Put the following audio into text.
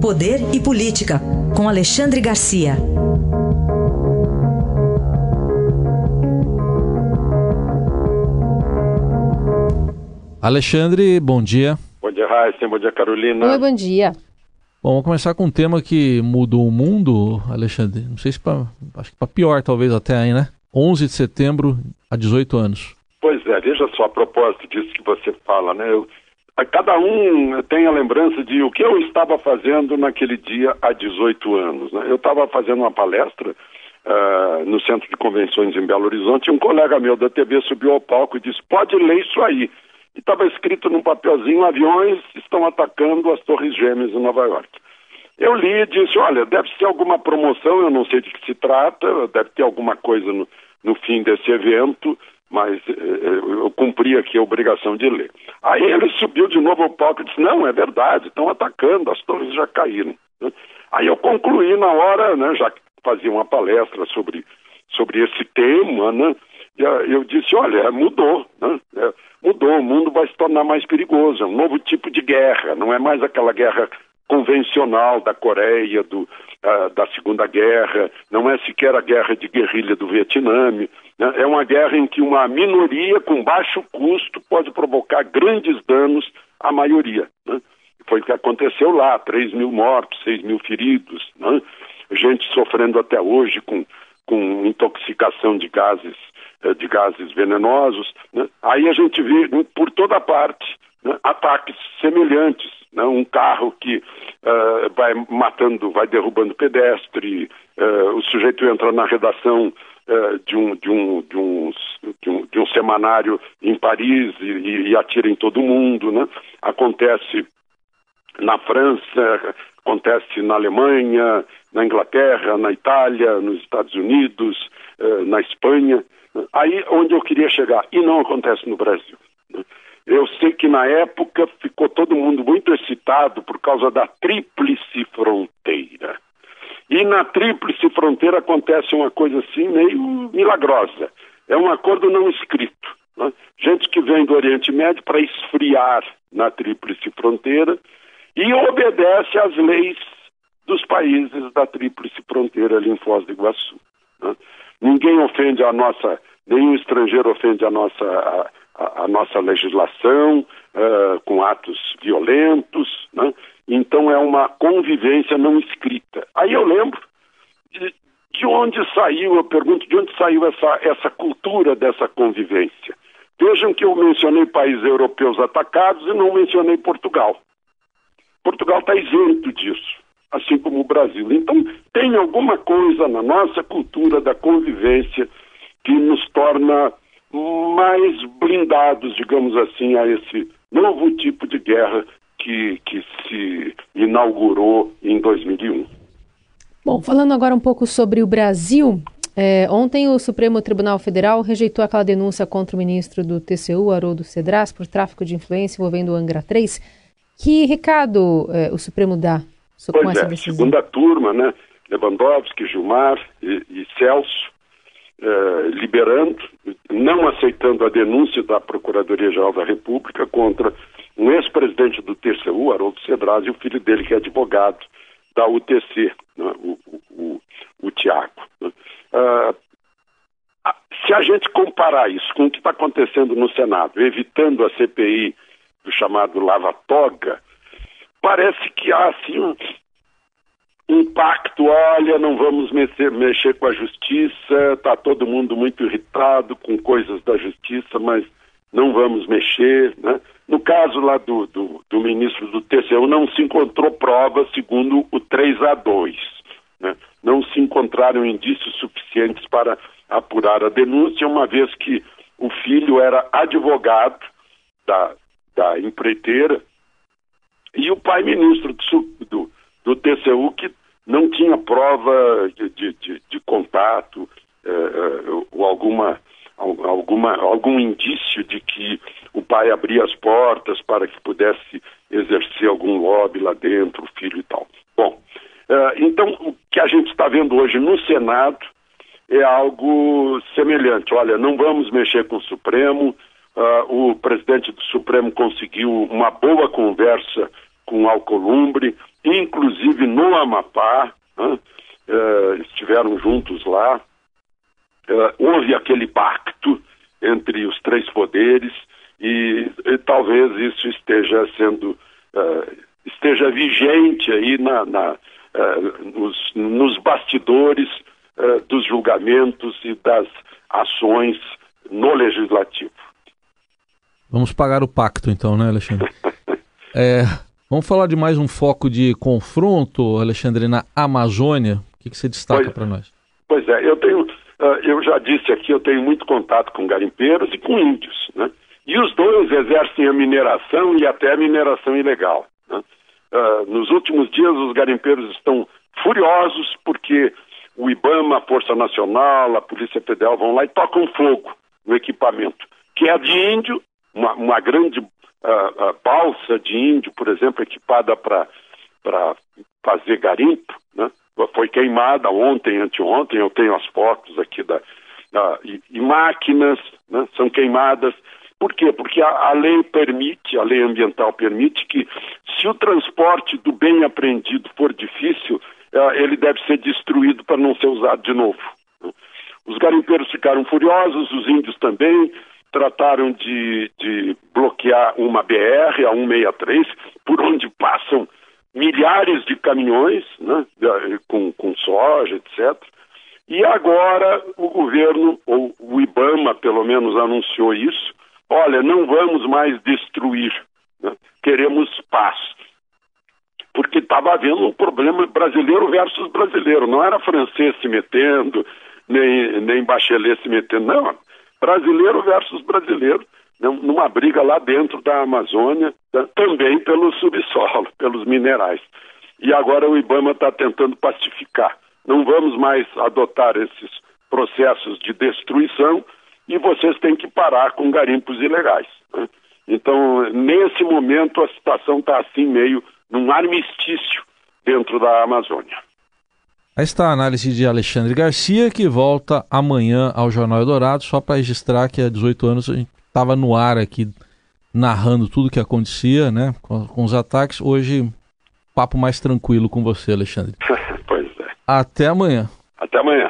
Poder e Política, com Alexandre Garcia. Alexandre, bom dia. Bom dia, Raíssa. Bom dia, Carolina. Oi, bom dia. Bom, vamos começar com um tema que mudou o mundo, Alexandre. Não sei se para, acho que para pior talvez até aí, né? 11 de setembro, há 18 anos. Pois é, veja só a propósito disso que você fala, né? Eu, cada um tem a lembrança de o que eu estava fazendo naquele dia há 18 anos. Né? Eu estava fazendo uma palestra uh, no Centro de Convenções em Belo Horizonte e um colega meu da TV subiu ao palco e disse: pode ler isso aí. E estava escrito num papelzinho: aviões estão atacando as Torres Gêmeas em Nova York. Eu li e disse: olha, deve ser alguma promoção, eu não sei de que se trata, deve ter alguma coisa no, no fim desse evento mas eh, eh, eu cumpri aqui a obrigação de ler. Aí ele subiu de novo ao palco e disse: Não, é verdade, estão atacando, as torres já caíram. Aí eu concluí na hora, né, já fazia uma palestra sobre, sobre esse tema, né, eu disse: Olha, mudou, né, é, mudou, o mundo vai se tornar mais perigoso, é um novo tipo de guerra, não é mais aquela guerra convencional da Coreia, do, uh, da Segunda Guerra, não é sequer a guerra de guerrilha do Vietnã, né? é uma guerra em que uma minoria com baixo custo pode provocar grandes danos à maioria. Né? Foi o que aconteceu lá, 3 mil mortos, 6 mil feridos, né? gente sofrendo até hoje com, com intoxicação de gases, eh, de gases venenosos. Né? Aí a gente vê por toda parte né, ataques semelhantes né? um carro que uh, vai matando, vai derrubando pedestre, uh, o sujeito entra na redação uh, de, um, de, um, de, um, de, um, de um semanário em Paris e, e atira em todo mundo, né? acontece na França, acontece na Alemanha, na Inglaterra, na Itália, nos Estados Unidos, na Espanha. Aí onde eu queria chegar, e não acontece no Brasil. Eu sei que na época ficou todo mundo muito excitado por causa da tríplice fronteira. E na tríplice fronteira acontece uma coisa assim meio milagrosa. É um acordo não escrito. Né? Gente que vem do Oriente Médio para esfriar na tríplice fronteira e obedece às leis dos países da tríplice fronteira ali em Foz do Iguaçu. Né? Ninguém ofende a nossa, nenhum estrangeiro ofende a nossa a, a, nossa legislação uh, com atos violentos, né? então é uma convivência não escrita. Aí eu lembro de, de onde saiu, eu pergunto de onde saiu essa, essa cultura dessa convivência. Vejam que eu mencionei países europeus atacados e não mencionei Portugal. Portugal está isento disso, assim como o Brasil. Então, tem alguma coisa na nossa cultura da convivência que nos torna mais blindados, digamos assim, a esse novo tipo de guerra que, que se inaugurou em 2001. Bom, falando agora um pouco sobre o Brasil, é, ontem o Supremo Tribunal Federal rejeitou aquela denúncia contra o ministro do TCU, Haroldo Cedras, por tráfico de influência envolvendo o Angra 3. Que recado é, o Supremo dá pois com essa é, decisão? Segunda turma, né? Lewandowski, Gilmar e, e Celso eh, liberando, não aceitando a denúncia da Procuradoria-Geral da República contra um ex-presidente do TCU, Haroldo Cedraz, e o filho dele, que é advogado da UTC, né, o, o, o, Tiago. Né. Uh, se a gente comparar isso com o que está acontecendo no Senado, evitando a CPI do chamado lava-toga, parece que há assim, um, impacto, olha, não vamos mexer, mexer com a justiça, está todo mundo muito irritado com coisas da justiça, mas não vamos mexer. Né? No caso lá do, do, do, ministro do TCU, não se encontrou prova, segundo o 3 a 2. Né? Não se encontraram indícios suficientes para apurar a denúncia, uma vez que o filho era advogado da, da empreiteira e o pai ministro do, do, do TCU que não tinha prova de, de, de, de contato é, ou alguma, alguma, algum indício de que o pai abria as portas para que pudesse exercer algum lobby lá dentro, filho e tal. Bom, é, então o que a gente está vendo hoje no Senado é algo semelhante. Olha, não vamos mexer com o Supremo. Uh, o presidente do Supremo conseguiu uma boa conversa com Alcolumbre, inclusive no Amapá, né? uh, estiveram juntos lá. Uh, houve aquele pacto entre os três poderes e, e talvez isso esteja sendo uh, esteja vigente aí na, na nos, nos, bastidores dos julgamentos e das ações no legislativo. Vamos pagar o pacto então, né, Alexandre? é, vamos falar de mais um foco de confronto, Alexandre, na Amazônia. O que, que você destaca para nós? Pois é, eu tenho, uh, eu já disse aqui, eu tenho muito contato com garimpeiros e com índios, né? E os dois exercem a mineração e até a mineração ilegal. Né? Uh, nos últimos dias, os garimpeiros estão furiosos porque o IBAMA, a Força Nacional, a Polícia Federal vão lá e tocam fogo no equipamento, que é de índio uma, uma grande uh, balsa de índio, por exemplo, equipada para fazer garimpo, né? foi queimada ontem, anteontem, eu tenho as fotos aqui da, e, e, máquinas né, são queimadas. Por quê? Porque a, a, lei permite, a lei ambiental permite que se o transporte do bem apreendido for difícil, uh, ele deve ser destruído para não ser usado de novo. Né. Os garimpeiros ficaram furiosos, os índios também, trataram de, de bloquear uma BR, a 163, por onde passam milhares de caminhões né, com, com soja, etc. E agora o governo, ou o IBAMA pelo menos anunciou isso, olha, não vamos mais destruir, né, queremos paz. Porque estava havendo um problema brasileiro versus brasileiro, não era francês se metendo, nem, nem Bachelet se metendo, não brasileiro versus brasileiro, né, numa briga lá dentro da Amazônia, né, também pelo subsolo, pelos minerais. E agora o IBAMA está tentando pacificar. Não vamos mais adotar esses processos de destruição e vocês têm que parar com garimpos ilegais. Né? Então, nesse momento, a situação está assim, meio num armistício dentro da Amazônia. Aí está a análise de Alexandre Garcia, que volta amanhã ao Jornal Eldorado, só para registrar que há 18 anos a gente estava no ar aqui narrando tudo o que acontecia, né, com, com, os ataques. Hoje, papo mais tranquilo com você, Alexandre. pois é. Até amanhã. Até amanhã.